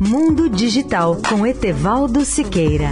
Mundo Digital com Etevaldo Siqueira.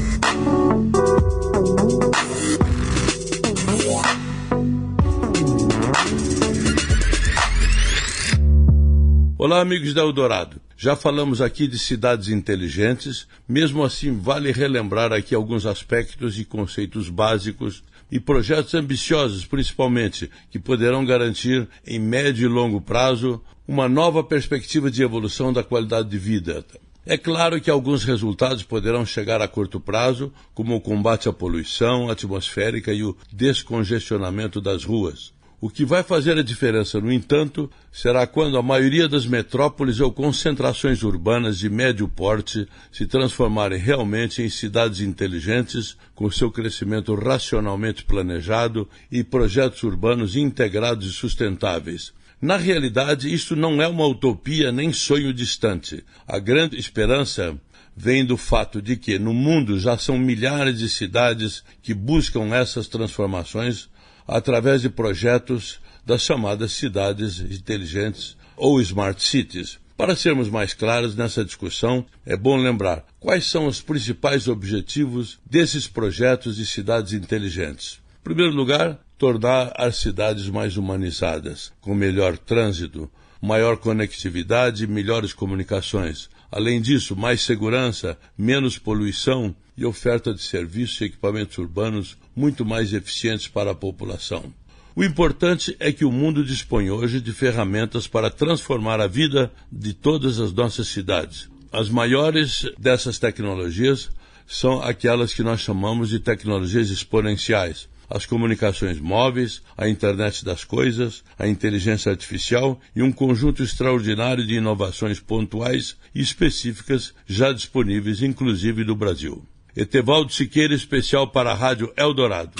Olá, amigos da Eldorado. Já falamos aqui de cidades inteligentes, mesmo assim, vale relembrar aqui alguns aspectos e conceitos básicos e projetos ambiciosos, principalmente, que poderão garantir, em médio e longo prazo, uma nova perspectiva de evolução da qualidade de vida. É claro que alguns resultados poderão chegar a curto prazo, como o combate à poluição atmosférica e o descongestionamento das ruas. O que vai fazer a diferença, no entanto, será quando a maioria das metrópoles ou concentrações urbanas de médio porte se transformarem realmente em cidades inteligentes, com seu crescimento racionalmente planejado e projetos urbanos integrados e sustentáveis. Na realidade, isso não é uma utopia nem sonho distante. A grande esperança vem do fato de que no mundo já são milhares de cidades que buscam essas transformações através de projetos das chamadas cidades inteligentes ou smart cities. Para sermos mais claros nessa discussão, é bom lembrar quais são os principais objetivos desses projetos de cidades inteligentes. Em primeiro lugar, tornar as cidades mais humanizadas, com melhor trânsito, maior conectividade e melhores comunicações. Além disso, mais segurança, menos poluição e oferta de serviços e equipamentos urbanos muito mais eficientes para a população. O importante é que o mundo dispõe hoje de ferramentas para transformar a vida de todas as nossas cidades. As maiores dessas tecnologias são aquelas que nós chamamos de tecnologias exponenciais. As comunicações móveis, a internet das coisas, a inteligência artificial e um conjunto extraordinário de inovações pontuais e específicas já disponíveis, inclusive no Brasil. Etevaldo Siqueira, especial para a Rádio Eldorado.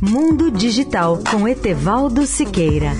Mundo Digital com Etevaldo Siqueira.